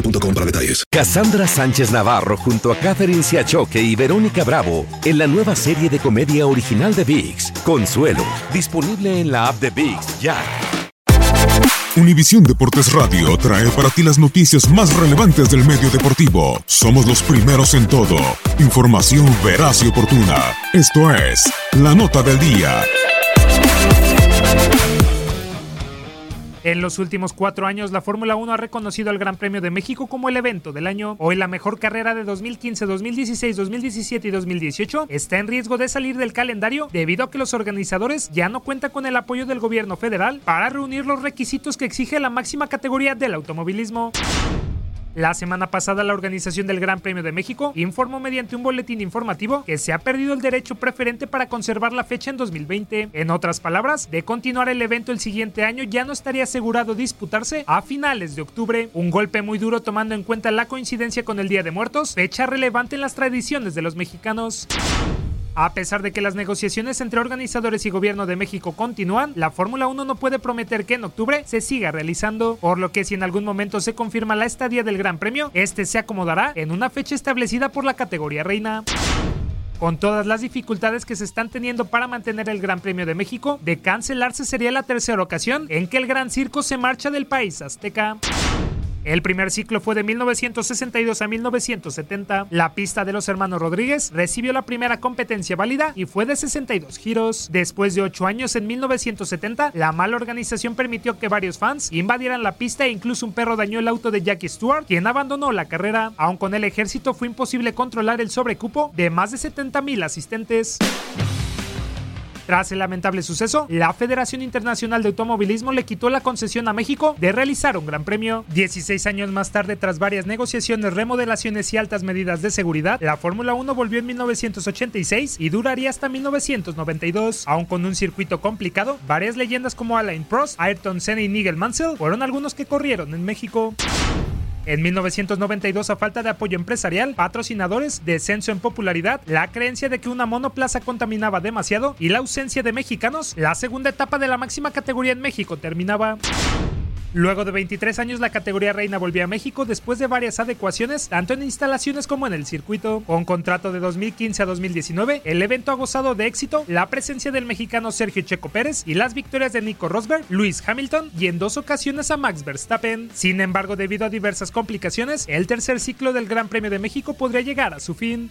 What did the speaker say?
boostmobile.com para detalles. Cassandra Sánchez Navarro junto a Catherine Siachoque y Verónica Bravo en la nueva serie de comedia original de VIX, Consuelo, disponible en la app de VIX ya. Univisión Deportes Radio trae para ti las noticias más relevantes del medio deportivo. Somos los primeros en todo. Información veraz y oportuna. Esto es La Nota del Día. En los últimos cuatro años, la Fórmula 1 ha reconocido al Gran Premio de México como el evento del año. Hoy la mejor carrera de 2015, 2016, 2017 y 2018 está en riesgo de salir del calendario debido a que los organizadores ya no cuentan con el apoyo del gobierno federal para reunir los requisitos que exige la máxima categoría del automovilismo. La semana pasada la organización del Gran Premio de México informó mediante un boletín informativo que se ha perdido el derecho preferente para conservar la fecha en 2020. En otras palabras, de continuar el evento el siguiente año ya no estaría asegurado disputarse a finales de octubre. Un golpe muy duro tomando en cuenta la coincidencia con el Día de Muertos, fecha relevante en las tradiciones de los mexicanos. A pesar de que las negociaciones entre organizadores y gobierno de México continúan, la Fórmula 1 no puede prometer que en octubre se siga realizando, por lo que si en algún momento se confirma la estadía del Gran Premio, este se acomodará en una fecha establecida por la categoría reina. Con todas las dificultades que se están teniendo para mantener el Gran Premio de México, de cancelarse sería la tercera ocasión en que el Gran Circo se marcha del país azteca. El primer ciclo fue de 1962 a 1970. La pista de los hermanos Rodríguez recibió la primera competencia válida y fue de 62 giros. Después de 8 años, en 1970, la mala organización permitió que varios fans invadieran la pista e incluso un perro dañó el auto de Jackie Stewart, quien abandonó la carrera. Aun con el ejército fue imposible controlar el sobrecupo de más de 70 mil asistentes. Tras el lamentable suceso, la Federación Internacional de Automovilismo le quitó la concesión a México de realizar un gran premio. 16 años más tarde, tras varias negociaciones, remodelaciones y altas medidas de seguridad, la Fórmula 1 volvió en 1986 y duraría hasta 1992. Aun con un circuito complicado, varias leyendas como Alain Prost, Ayrton Senna y Nigel Mansell fueron algunos que corrieron en México. En 1992, a falta de apoyo empresarial, patrocinadores, descenso en popularidad, la creencia de que una monoplaza contaminaba demasiado y la ausencia de mexicanos, la segunda etapa de la máxima categoría en México terminaba. Luego de 23 años, la categoría reina volvió a México después de varias adecuaciones, tanto en instalaciones como en el circuito. Con contrato de 2015 a 2019, el evento ha gozado de éxito, la presencia del mexicano Sergio Checo Pérez y las victorias de Nico Rosberg, Luis Hamilton y en dos ocasiones a Max Verstappen. Sin embargo, debido a diversas complicaciones, el tercer ciclo del Gran Premio de México podría llegar a su fin.